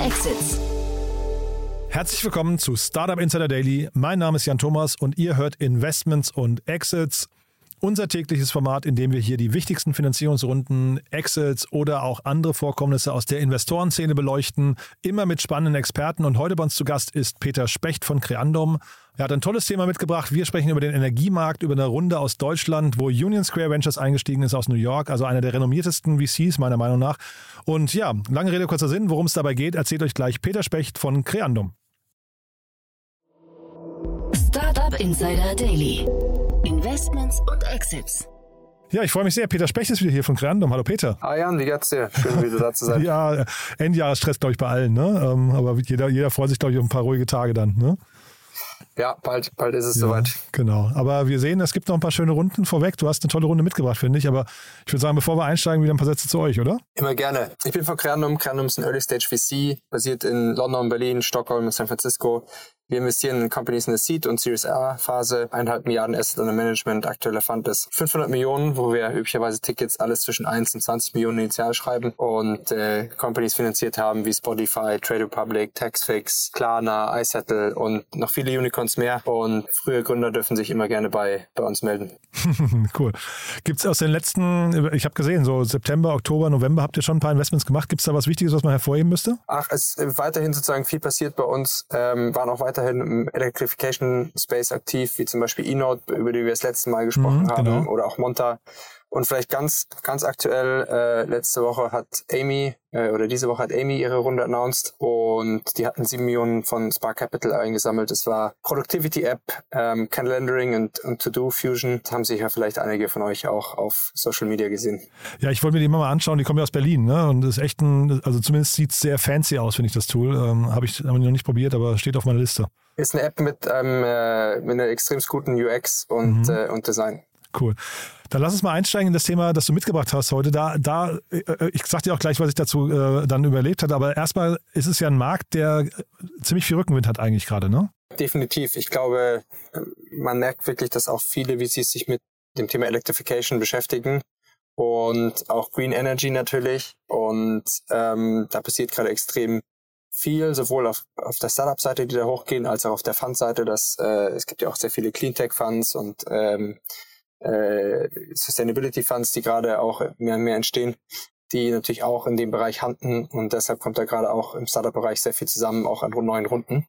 Exits. Herzlich willkommen zu Startup Insider Daily. Mein Name ist Jan Thomas und ihr hört Investments und Exits. Unser tägliches Format, in dem wir hier die wichtigsten Finanzierungsrunden, Exits oder auch andere Vorkommnisse aus der Investorenszene beleuchten, immer mit spannenden Experten. Und heute bei uns zu Gast ist Peter Specht von Creandum. Er hat ein tolles Thema mitgebracht. Wir sprechen über den Energiemarkt, über eine Runde aus Deutschland, wo Union Square Ventures eingestiegen ist aus New York, also einer der renommiertesten VCs meiner Meinung nach. Und ja, lange Rede, kurzer Sinn, worum es dabei geht, erzählt euch gleich Peter Specht von Creandum. Startup Insider Daily. Investments und Exits. Ja, ich freue mich sehr. Peter Specht ist wieder hier von Creandum. Hallo Peter. Ah Jan, wie geht's dir? Schön, wieder da zu sein. ja, Endjahresstress, glaube ich, bei allen. Ne? Ähm, aber jeder, jeder freut sich, glaube ich, auf ein paar ruhige Tage dann. Ne? Ja, bald, bald ist es Ja, soweit. Genau. Aber wir sehen, es gibt noch ein paar schöne Runden vorweg. Du hast eine tolle Runde mitgebracht, finde ich. Aber ich würde sagen, bevor wir einsteigen, wieder ein paar Sätze zu euch, oder? Immer gerne. Ich bin von Creandum. Creandum ist ein Early Stage VC, basiert in London, Berlin, Stockholm und San Francisco. Wir investieren in Companies in der Seed- und Series A-Phase, eineinhalb Milliarden Asset Under Management. Aktueller Fund ist 500 Millionen, wo wir üblicherweise Tickets alles zwischen 1 und 20 Millionen initial schreiben und äh, Companies finanziert haben wie Spotify, Trade Republic, Taxfix, Klarna, iSettle und noch viele Unicorns mehr. Und frühe Gründer dürfen sich immer gerne bei, bei uns melden. cool. Gibt es aus den letzten, ich habe gesehen, so September, Oktober, November habt ihr schon ein paar Investments gemacht. Gibt es da was Wichtiges, was man hervorheben müsste? Ach, es ist weiterhin sozusagen viel passiert bei uns, ähm, waren auch weiterhin im Electrification Space aktiv, wie zum Beispiel eNote, über die wir das letzte Mal gesprochen Mhm, haben, genau. oder auch Monta. Und vielleicht ganz, ganz aktuell, äh, letzte Woche hat Amy, äh, oder diese Woche hat Amy ihre Runde announced und die hatten sieben Millionen von Spark Capital eingesammelt. Das war Productivity App, ähm, Calendaring und, und To-Do Fusion. Das haben sich ja vielleicht einige von euch auch auf Social Media gesehen. Ja, ich wollte mir die immer mal anschauen. Die kommen ja aus Berlin, ne? Und das ist echt ein, also zumindest sieht es sehr fancy aus, finde ich, das Tool. Ähm, habe ich, hab ich noch nicht probiert, aber steht auf meiner Liste. Ist eine App mit, ähm, äh, mit einer extrem guten UX und, Mhm. äh, und Design. Cool. Dann lass uns mal einsteigen in das Thema, das du mitgebracht hast heute. Da, da, äh, ich sag dir auch gleich, was ich dazu äh, dann überlebt hatte, aber erstmal ist es ja ein Markt, der ziemlich viel Rückenwind hat eigentlich gerade, ne? Definitiv. Ich glaube, man merkt wirklich, dass auch viele VCs sich mit dem Thema Electrification beschäftigen und auch Green Energy natürlich. Und ähm, da passiert gerade extrem viel, sowohl auf, auf der Startup-Seite, die da hochgehen, als auch auf der Fund-Seite. Äh, es gibt ja auch sehr viele Cleantech-Funds und ähm, äh, Sustainability-Funds, die gerade auch mehr und mehr entstehen, die natürlich auch in dem Bereich handeln. Und deshalb kommt da gerade auch im Startup-Bereich sehr viel zusammen, auch an neuen Runden.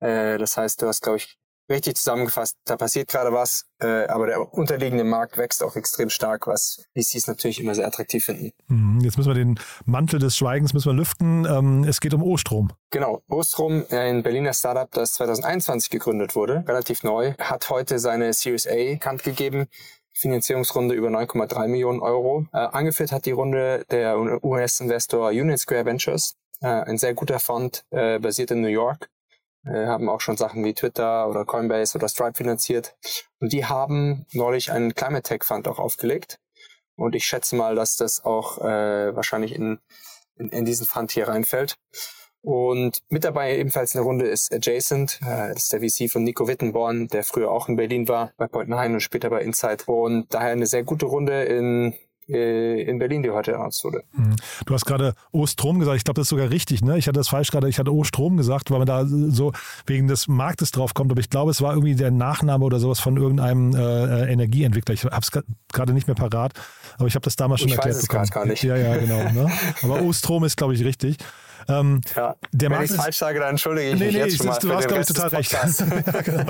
Äh, das heißt, du hast, glaube ich, richtig zusammengefasst, da passiert gerade was, äh, aber der unterliegende Markt wächst auch extrem stark, was VCs natürlich immer sehr attraktiv finden. Mhm, Jetzt müssen wir den Mantel des Schweigens müssen wir lüften. Ähm, es geht um O-Strom. Genau, Ostrom, ein Berliner Startup, das 2021 gegründet wurde, relativ neu, hat heute seine Series A bekannt gegeben. Finanzierungsrunde über 9,3 Millionen Euro. Äh, angeführt hat die Runde der US-Investor Union Square Ventures, äh, ein sehr guter Fond, äh, basiert in New York. Äh, haben auch schon Sachen wie Twitter oder Coinbase oder Stripe finanziert. Und die haben neulich einen Climate Tech Fund auch aufgelegt. Und ich schätze mal, dass das auch äh, wahrscheinlich in, in, in diesen Fund hier reinfällt. Und mit dabei ebenfalls in der Runde ist Adjacent, äh, das ist der VC von Nico Wittenborn, der früher auch in Berlin war, bei Point9 und später bei Insight. Und daher eine sehr gute Runde in, in Berlin, die heute announced wurde. Mhm. Du hast gerade O-Strom gesagt. Ich glaube, das ist sogar richtig. Ne? Ich hatte das falsch gerade. Ich hatte O-Strom gesagt, weil man da so wegen des Marktes drauf kommt. Aber ich glaube, es war irgendwie der Nachname oder sowas von irgendeinem äh, äh, Energieentwickler. Ich habe es gerade nicht mehr parat. Aber ich habe das damals schon Ich erklärt weiß es bekommen. gar nicht. Ja, ja, genau. Ne? Aber O-Strom ist, glaube ich, richtig. Ähm, Ja. Der Wenn ich ist- falsch sage, dann entschuldige ich Nee, mich nee, jetzt ich, schon mal. du hast, glaube ich, total recht. Ja, genau.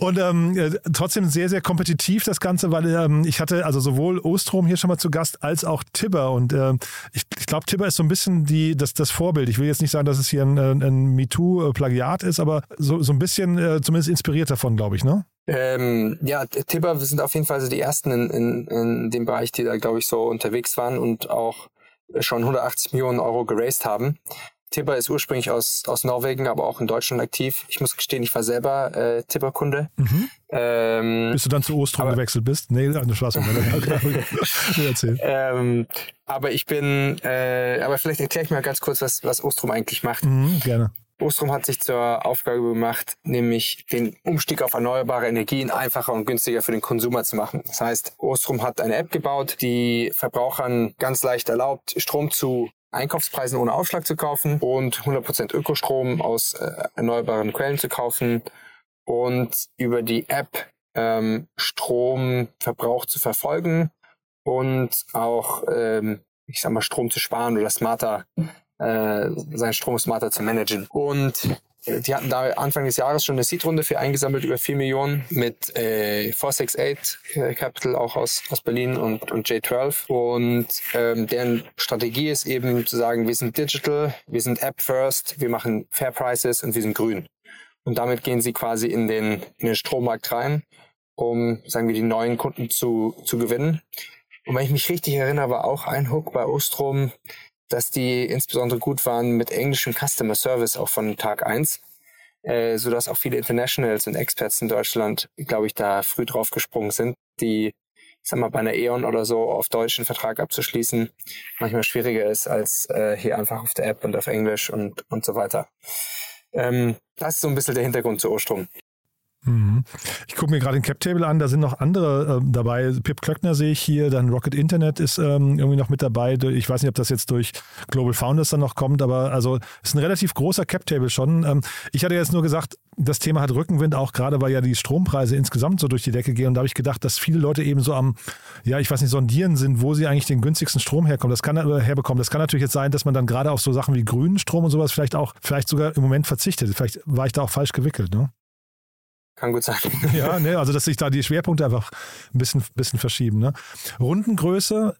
Und ähm, äh, trotzdem sehr, sehr kompetitiv das Ganze, weil ähm, ich hatte also sowohl Ostrom hier schon mal zu Gast als auch Tibber. Und ähm, ich, ich glaube, Tibber ist so ein bisschen die, das, das Vorbild. Ich will jetzt nicht sagen, dass es hier ein, ein, MeToo-Plagiat ist, aber so, so ein bisschen äh, zumindest inspiriert davon, glaube ich, ne? Ähm, ja, Tibber sind auf jeden Fall so die ersten in, in, in dem Bereich, die da, glaube ich, so unterwegs waren und auch schon 180 Millionen Euro geraced haben. Tibber ist ursprünglich aus, aus Norwegen, aber auch in Deutschland aktiv. Ich muss gestehen, ich war selber äh, Tibber-Kunde. Ähm, Bis du dann zu Ostrom Aber- gewechselt bist. Nee, eine Spaß. erzähl. ähm, aber ich bin, äh, aber vielleicht erkläre ich mal ganz kurz, was, was Ostrom eigentlich macht. Mhm, gerne. Ostrom hat sich zur Aufgabe gemacht, nämlich den Umstieg auf erneuerbare Energien einfacher und günstiger für den Konsumer zu machen. Das heißt, Ostrom hat eine App gebaut, die Verbrauchern ganz leicht erlaubt, Strom zu Einkaufspreisen ohne Aufschlag zu kaufen und 100% Ökostrom aus äh, erneuerbaren Quellen zu kaufen und über die App ähm, Stromverbrauch zu verfolgen und auch, ähm, ich sag mal, Strom zu sparen oder smarter, äh, seinen Strom smarter zu managen. Und die hatten da Anfang des Jahres schon eine Seed-Runde für eingesammelt, über 4 Millionen, mit äh, 468 äh, Capital auch aus, aus Berlin und, und J12. Und ähm, deren Strategie ist eben zu sagen, wir sind digital, wir sind App first, wir machen Fair Prices und wir sind grün. Und damit gehen sie quasi in den, in den Strommarkt rein, um, sagen wir, die neuen Kunden zu, zu gewinnen. Und wenn ich mich richtig erinnere, war auch ein Hook bei Ostrom, dass die insbesondere gut waren mit englischem Customer Service auch von Tag eins, äh, sodass auch viele Internationals und Experts in Deutschland, glaube ich, da früh drauf gesprungen sind, die, ich sag mal, bei einer E.ON oder so auf Deutsch einen Vertrag abzuschließen, manchmal schwieriger ist als äh, hier einfach auf der App und auf Englisch und, und so weiter. Ähm, das ist so ein bisschen der Hintergrund zu Ostrom. Mhm. Ich gucke mir gerade den Cap-Table an, da sind noch andere äh, dabei. Pip Klöckner sehe ich hier, dann Rocket Internet ist ähm, irgendwie noch mit dabei. Ich weiß nicht, ob das jetzt durch Global Founders dann noch kommt, aber also ist ein relativ großer Cap-Table schon. Ähm, ich hatte jetzt nur gesagt, das Thema hat Rückenwind, auch gerade weil ja die Strompreise insgesamt so durch die Decke gehen. Und da habe ich gedacht, dass viele Leute eben so am, ja, ich weiß nicht, sondieren sind, wo sie eigentlich den günstigsten Strom herkommen. Das kann äh, herbekommen. Das kann natürlich jetzt sein, dass man dann gerade auf so Sachen wie grünen Strom und sowas vielleicht auch, vielleicht sogar im Moment verzichtet. Vielleicht war ich da auch falsch gewickelt, ne? Kann gut sein. Ja, ne, also dass sich da die Schwerpunkte einfach ein bisschen, bisschen verschieben. Ne? Rundengröße,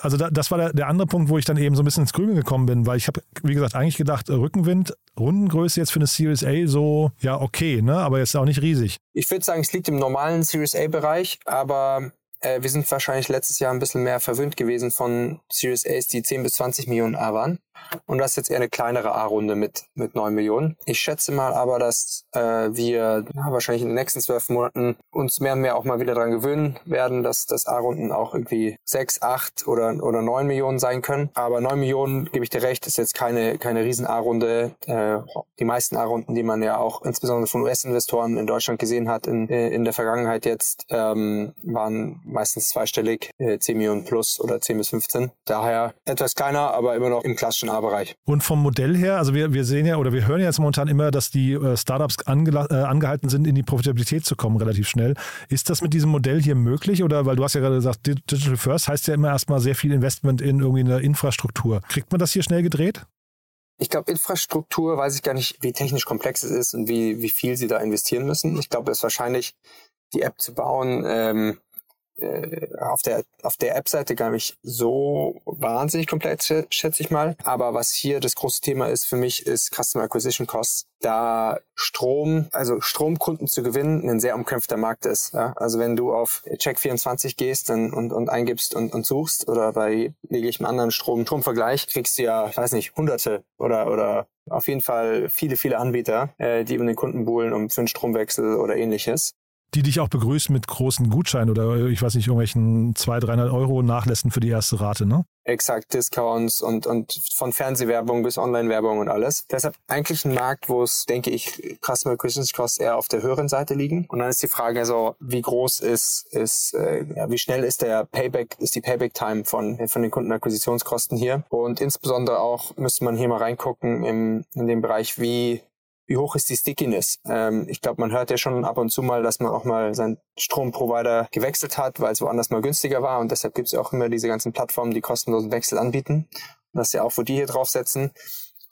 also da, das war der, der andere Punkt, wo ich dann eben so ein bisschen ins Grübeln gekommen bin, weil ich habe, wie gesagt, eigentlich gedacht, Rückenwind, Rundengröße jetzt für eine Series A so, ja, okay, ne? aber jetzt auch nicht riesig. Ich würde sagen, es liegt im normalen Series A-Bereich, aber äh, wir sind wahrscheinlich letztes Jahr ein bisschen mehr verwöhnt gewesen von Series A's, die 10 bis 20 Millionen A waren. Und das ist jetzt eher eine kleinere A-Runde mit, mit 9 Millionen. Ich schätze mal aber, dass äh, wir ja, wahrscheinlich in den nächsten zwölf Monaten uns mehr und mehr auch mal wieder daran gewöhnen werden, dass, dass A-Runden auch irgendwie 6, 8 oder, oder 9 Millionen sein können. Aber 9 Millionen, gebe ich dir recht, ist jetzt keine, keine riesen A-Runde. Äh, die meisten A-Runden, die man ja auch insbesondere von US-Investoren in Deutschland gesehen hat in, äh, in der Vergangenheit jetzt, ähm, waren meistens zweistellig, äh, 10 Millionen plus oder 10 bis 15. Daher etwas kleiner, aber immer noch im klassischen A-Bereich. Und vom Modell her, also wir, wir sehen ja oder wir hören ja jetzt momentan immer, dass die äh, Startups ange, äh, angehalten sind, in die Profitabilität zu kommen, relativ schnell. Ist das mit diesem Modell hier möglich? Oder weil du hast ja gerade gesagt, Digital First heißt ja immer erstmal sehr viel Investment in irgendwie eine Infrastruktur. Kriegt man das hier schnell gedreht? Ich glaube, Infrastruktur, weiß ich gar nicht, wie technisch komplex es ist und wie, wie viel sie da investieren müssen. Ich glaube, es ist wahrscheinlich, die App zu bauen, ähm, äh, auf der auf der App-Seite gar nicht so wahnsinnig komplett, schätze ich mal. Aber was hier das große Thema ist für mich, ist Customer Acquisition Costs. Da Strom, also Stromkunden zu gewinnen, ein sehr umkämpfter Markt ist. Ja? Also wenn du auf Check24 gehst und, und, und eingibst und, und suchst oder bei jeglichem anderen Strom, Stromvergleich, kriegst du ja, weiß nicht, hunderte oder, oder auf jeden Fall viele, viele Anbieter, äh, die um den Kunden buhlen um für einen Stromwechsel oder ähnliches die dich auch begrüßen mit großen Gutscheinen oder ich weiß nicht, irgendwelchen 200, 300 Euro Nachlässen für die erste Rate, ne? Exakt, Discounts und, und von Fernsehwerbung bis Online-Werbung und alles. Deshalb eigentlich ein Markt, wo es, denke ich, Customer Acquisition Costs eher auf der höheren Seite liegen. Und dann ist die Frage also, wie groß ist, ist äh, ja, wie schnell ist der Payback, ist die Payback-Time von, von den Kundenakquisitionskosten hier? Und insbesondere auch müsste man hier mal reingucken im, in dem Bereich, wie wie hoch ist die Stickiness? Ähm, ich glaube, man hört ja schon ab und zu mal, dass man auch mal seinen Stromprovider gewechselt hat, weil es woanders mal günstiger war. Und deshalb gibt es ja auch immer diese ganzen Plattformen, die kostenlosen Wechsel anbieten. Und das ist ja auch, wo die hier draufsetzen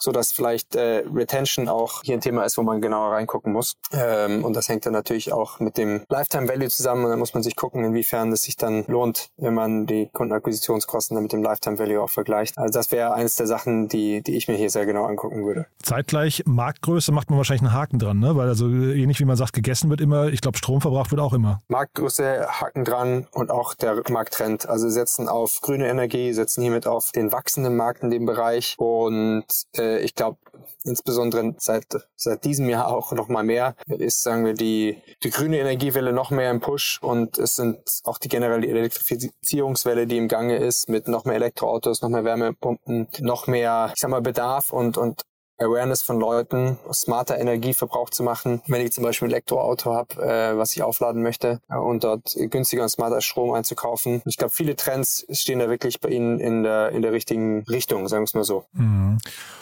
so dass vielleicht äh, Retention auch hier ein Thema ist, wo man genauer reingucken muss. Ähm, und das hängt dann natürlich auch mit dem Lifetime Value zusammen und dann muss man sich gucken, inwiefern es sich dann lohnt, wenn man die Kundenakquisitionskosten dann mit dem Lifetime Value auch vergleicht. Also das wäre eines der Sachen, die, die ich mir hier sehr genau angucken würde. Zeitgleich Marktgröße macht man wahrscheinlich einen Haken dran, ne? Weil also ähnlich wie man sagt, gegessen wird immer, ich glaube Strom verbraucht wird auch immer. Marktgröße, Haken dran und auch der Markttrend. Also setzen auf grüne Energie, setzen hiermit auf den wachsenden Markt in dem Bereich und äh, äh, ich glaube, insbesondere seit, seit diesem Jahr auch noch mal mehr, ist, sagen wir, die, die grüne Energiewelle noch mehr im Push und es sind auch die generelle Elektrifizierungswelle, die im Gange ist, mit noch mehr Elektroautos, noch mehr Wärmepumpen, noch mehr, ich sag mal, Bedarf und, und Awareness von Leuten, smarter Energieverbrauch zu machen. Wenn ich zum Beispiel ein Elektroauto habe, äh, was ich aufladen möchte äh, und dort günstiger und smarter Strom einzukaufen. Ich glaube, viele Trends stehen da wirklich bei Ihnen in der, in der richtigen Richtung, sagen wir es mal so. Mhm.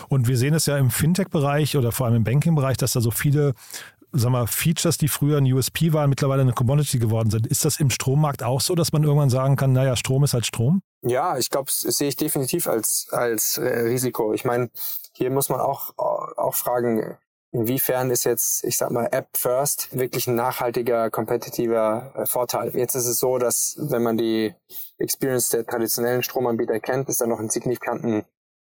Und wir sehen es ja im Fintech-Bereich oder vor allem im Banking-Bereich, dass da so viele sag mal, Features, die früher ein USP waren, mittlerweile eine Commodity geworden sind. Ist das im Strommarkt auch so, dass man irgendwann sagen kann, naja, Strom ist halt Strom? Ja, ich glaube, das sehe ich definitiv als, als äh, Risiko. Ich meine, hier muss man auch, auch fragen, inwiefern ist jetzt, ich sag mal, App First wirklich ein nachhaltiger, kompetitiver äh, Vorteil. Jetzt ist es so, dass wenn man die Experience der traditionellen Stromanbieter kennt, es da noch einen signifikanten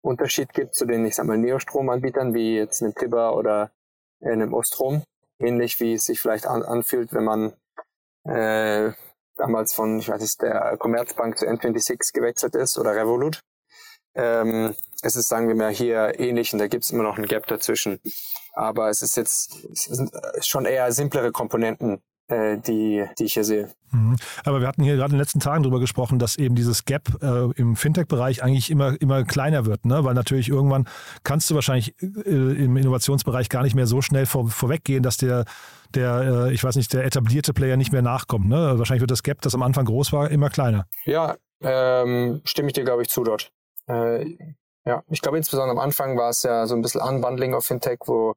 Unterschied gibt zu den, ich sag mal, Neostromanbietern, wie jetzt einem Tibber oder einem Ostrom. Ähnlich wie es sich vielleicht an, anfühlt, wenn man äh, damals von, ich weiß nicht, der Commerzbank zu N26 gewechselt ist oder Revolut. Ähm, es ist, sagen wir mal, hier ähnlich und da gibt es immer noch ein Gap dazwischen. Aber es ist jetzt es schon eher simplere Komponenten, äh, die, die ich hier sehe. Mhm. Aber wir hatten hier gerade in den letzten Tagen darüber gesprochen, dass eben dieses Gap äh, im Fintech-Bereich eigentlich immer, immer kleiner wird, ne? weil natürlich irgendwann kannst du wahrscheinlich äh, im Innovationsbereich gar nicht mehr so schnell vor, vorweggehen, dass der, der äh, ich weiß nicht, der etablierte Player nicht mehr nachkommt. Ne? Wahrscheinlich wird das Gap, das am Anfang groß war, immer kleiner. Ja, ähm, stimme ich dir, glaube ich, zu dort. Äh, ja, ich glaube insbesondere am Anfang war es ja so ein bisschen Unbundling auf Fintech, wo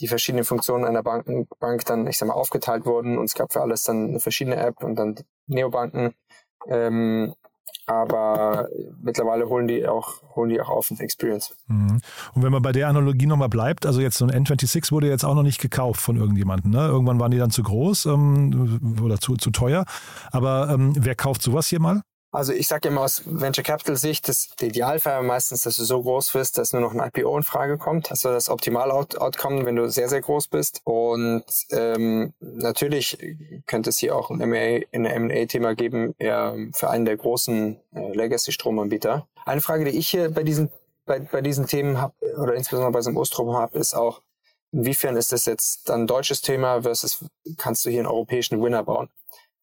die verschiedenen Funktionen einer Banken, Bank dann, ich sag mal, aufgeteilt wurden und es gab für alles dann eine verschiedene App und dann Neobanken. Ähm, aber mittlerweile holen die auch, holen die auch auf mit Experience. Mhm. Und wenn man bei der Analogie nochmal bleibt, also jetzt so ein N26 wurde jetzt auch noch nicht gekauft von irgendjemandem. Ne? Irgendwann waren die dann zu groß ähm, oder zu, zu teuer. Aber ähm, wer kauft sowas hier mal? Also ich sage immer aus Venture Capital Sicht, dass der Idealfall meistens, dass du so groß wirst, dass nur noch ein IPO in Frage kommt. Also das optimale Out Outcome, wenn du sehr, sehr groß bist. Und ähm, natürlich könnte es hier auch ein M&A-Thema geben, eher für einen der großen äh, Legacy-Stromanbieter. Eine Frage, die ich hier bei diesen, bei, bei diesen Themen habe, oder insbesondere bei so einem Ostrom habe, ist auch, inwiefern ist das jetzt dann ein deutsches Thema versus kannst du hier einen europäischen Winner bauen?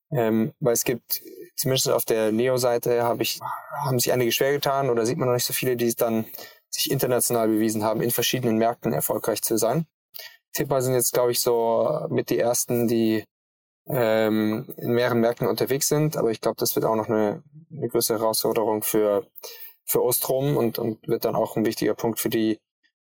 Ähm, weil es gibt zumindest auf der Neo-Seite habe ich, haben sich einige schwer getan oder sieht man noch nicht so viele, die es dann sich international bewiesen haben, in verschiedenen Märkten erfolgreich zu sein. Tipper sind jetzt, glaube ich, so mit die ersten, die ähm, in mehreren Märkten unterwegs sind, aber ich glaube, das wird auch noch eine, eine größere Herausforderung für, für Ostrom und, und wird dann auch ein wichtiger Punkt für die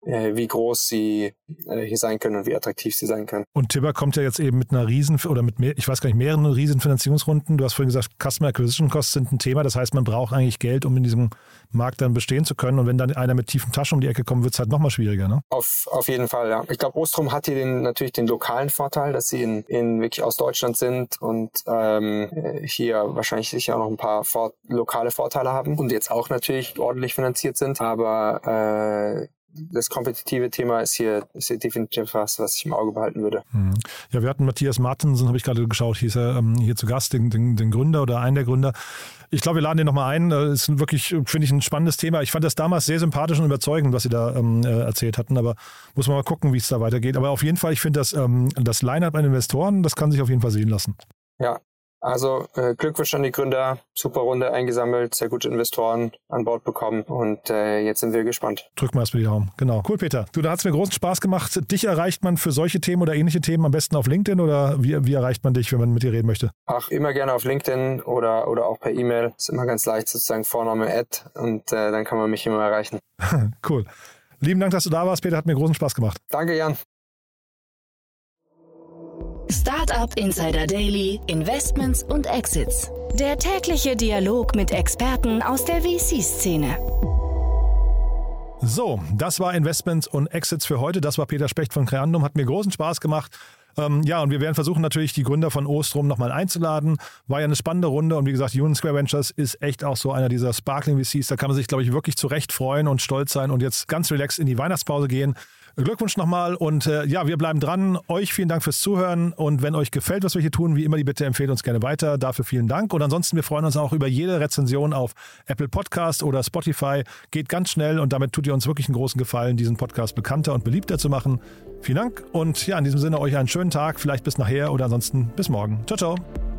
wie groß sie äh, hier sein können und wie attraktiv sie sein können. Und Tibber kommt ja jetzt eben mit einer riesen oder mit mehr, ich weiß gar nicht, mehreren riesen Finanzierungsrunden. Du hast vorhin gesagt, Customer Acquisition Costs sind ein Thema. Das heißt, man braucht eigentlich Geld, um in diesem Markt dann bestehen zu können. Und wenn dann einer mit tiefen Taschen um die Ecke kommt, wird es halt nochmal schwieriger, ne? Auf, auf jeden Fall, ja. Ich glaube, Ostrom hat hier den, natürlich den lokalen Vorteil, dass sie in, in wirklich aus Deutschland sind und ähm, hier wahrscheinlich sicher auch noch ein paar vor lokale Vorteile haben und jetzt auch natürlich ordentlich finanziert sind. Aber äh, das kompetitive Thema ist hier, ist hier definitiv was, was ich im Auge behalten würde. Mhm. Ja, wir hatten Matthias Martensen, habe ich gerade geschaut, hieß er ähm, hier zu Gast, den, den, den, Gründer oder einen der Gründer. Ich glaube, wir laden den nochmal ein. Das ist wirklich, finde ich, ein spannendes Thema. Ich fand das damals sehr sympathisch und überzeugend, was Sie da ähm, äh, erzählt hatten, aber muss man mal gucken, wie es da weitergeht. Aber auf jeden Fall, ich finde das, ähm, das Line-Up an Investoren, das kann sich auf jeden Fall sehen lassen. Ja, also äh, Glückwunsch an die Gründer, super Runde eingesammelt, sehr gute Investoren an Bord bekommen und äh, jetzt sind wir gespannt. Drücken wir erstmal die Daumen. Genau. Cool, Peter. Du, da hat es mir großen Spaß gemacht. Dich erreicht man für solche Themen oder ähnliche Themen am besten auf LinkedIn oder wie, wie erreicht man dich, wenn man mit dir reden möchte? Ach, immer gerne auf LinkedIn oder, oder auch per E-Mail. Ist immer ganz leicht, sozusagen Vorname Ad und äh, dann kann man mich immer erreichen. cool. Lieben Dank, dass du da warst, Peter. Hat mir großen Spaß gemacht. Danke, Jan. Startup Insider Daily, Investments und Exits. Der tägliche Dialog mit Experten aus der VC-Szene. So, das war Investments und Exits für heute. Das war Peter Specht von Creandum. Hat mir großen Spaß gemacht. Ähm, ja, und wir werden versuchen natürlich die Gründer von Ostrom nochmal einzuladen. War ja eine spannende Runde und wie gesagt, Union Square Ventures ist echt auch so einer dieser Sparkling VCs. Da kann man sich, glaube ich, wirklich zurecht freuen und stolz sein und jetzt ganz relaxed in die Weihnachtspause gehen. Glückwunsch nochmal und äh, ja, wir bleiben dran. Euch vielen Dank fürs Zuhören und wenn euch gefällt, was wir hier tun, wie immer die Bitte empfehlt uns gerne weiter. Dafür vielen Dank und ansonsten wir freuen uns auch über jede Rezension auf Apple Podcast oder Spotify. Geht ganz schnell und damit tut ihr uns wirklich einen großen Gefallen, diesen Podcast bekannter und beliebter zu machen. Vielen Dank und ja, in diesem Sinne euch einen schönen Tag, vielleicht bis nachher oder ansonsten bis morgen. Ciao, ciao.